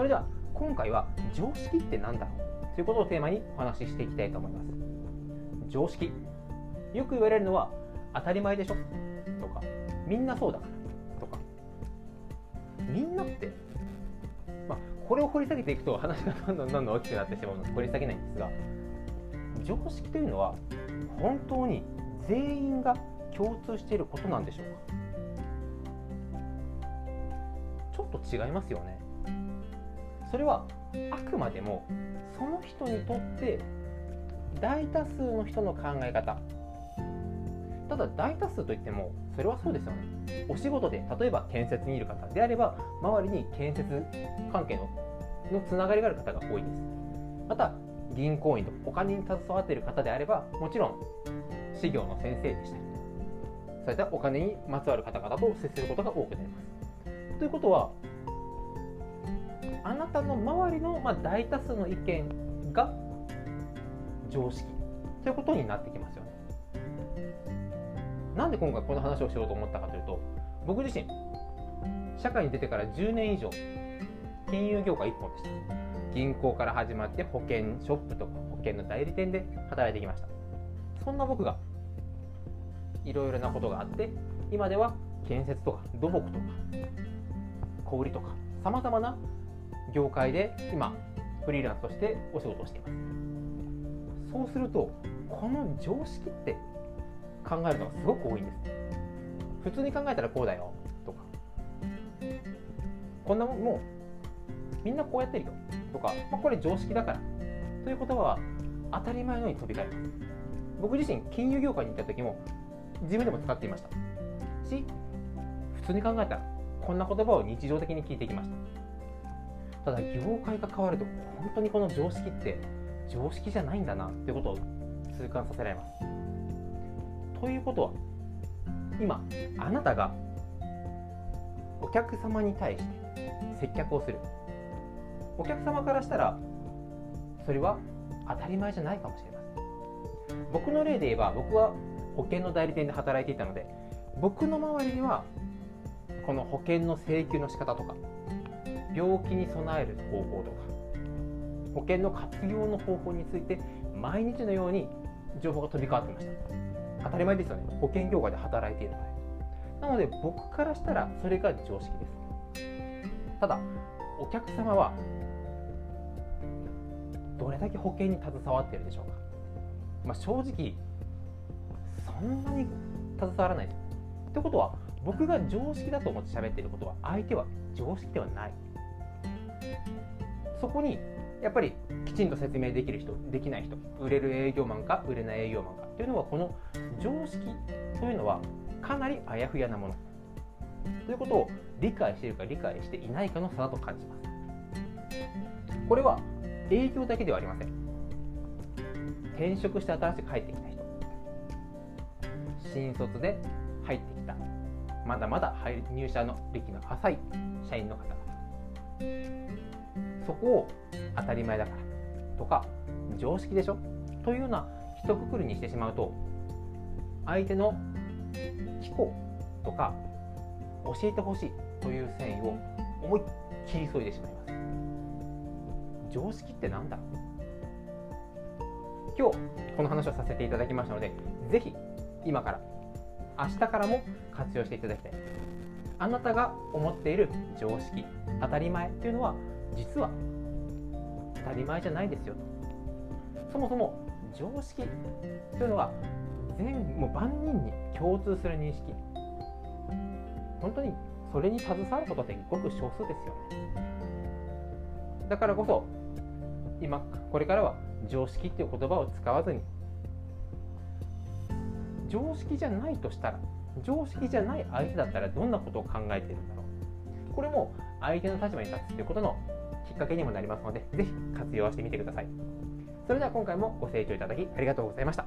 それでは今回は常識って何だろうということをテーマにお話ししていきたいと思います。常識。よく言われるのは当たり前でしょ。とかみんなそうだ。からとか。みんなって。まあこれを掘り下げていくと話がどんどんどんどん大きくなってしまうので掘り下げないんですが常識というのは本当に全員が共通していることなんでしょうか。ちょっと違いますよね。それはあくまでもその人にとって大多数の人の考え方。ただ大多数といってもそれはそうですよね。お仕事で例えば建設にいる方であれば周りに建設関係ののつながりがある方が多いです。また銀行員とお金に携わっている方であればもちろん事業の先生でしたりそういったお金にまつわる方々と接することが多くなります。ということはたの周りの、まあ、大多数の意見が常識。ということになってきますよね。なんで今回この話をしようと思ったかというと僕自身社会に出てから10年以上金融業界一本でした。銀行から始まって保険ショップとか保険の代理店で働いてきました。そんな僕がいろいろなことがあって今では建設とか土木とか小売とかさまざまな業界で今フリーランスとしてお仕事をしています。そうするとこの常識って考えるのがすごく多いんです。普通に考えたらこうだよとか。こんなもんもうみんなこうやってるよとか、まあ、これ常識だから。という言葉は当たり前のように飛び交います。僕自身金融業界に行った時も自分でも使っていました。し普通に考えたらこんな言葉を日常的に聞いてきました。ただ業界が変わると本当にこの常識って常識じゃないんだなってことを痛感させられます。ということは今あなたがお客様に対して接客をするお客様からしたらそれは当たり前じゃないかもしれません。僕の例で言えば僕は保険の代理店で働いていたので僕の周りにはこの保険の請求の仕方とか病気に備える方法とか保険の活用の方法について毎日のように情報が飛び交わってました。当たり前ですよね。保険業界で働いているのでなので僕からしたらそれが常識です。ただお客様はどれだけ保険に携わっているでしょうか、まあ、正直そんなに携わらない。ですってことは僕が常識だと思って喋っていることは相手は常識ではない。そこにやっぱりきちんと説明できる人できない人売れる営業マンか売れない営業マンか。というのはこの常識というのはかなりあやふやなもの。ということを理解しているか理解していないかの差だと感じます。これは営業だけではありません。転職して新しく入ってきた人。新卒で入ってきた。まだまだ入社の歴の浅い社員の方。そこを当たり前だからとか常識でしょ？というような一括りにしてしまうと相手の聞こうとか教えてほしいという繊維を思いっきり削いでしまいます。常識って何だ今日この話をさせていただきましたのでぜひ今から明日からも活用していただきたい。あなたが思っている常識当たり前というのは実は当たり前じゃないですよ。とそもそも常識というのは全もう万人に共通する認識。本当にそれに携わることってごく少数ですよね。だからこそ今これからは常識っていう言葉を使わずに常識じゃないとしたら常識じゃない相手だったらどんなことを考えているんだろう。これも相手の立場に立つということのきっかけにもなりますのでぜひ活用してみてください。それでは今回もご清聴いただきありがとうございました。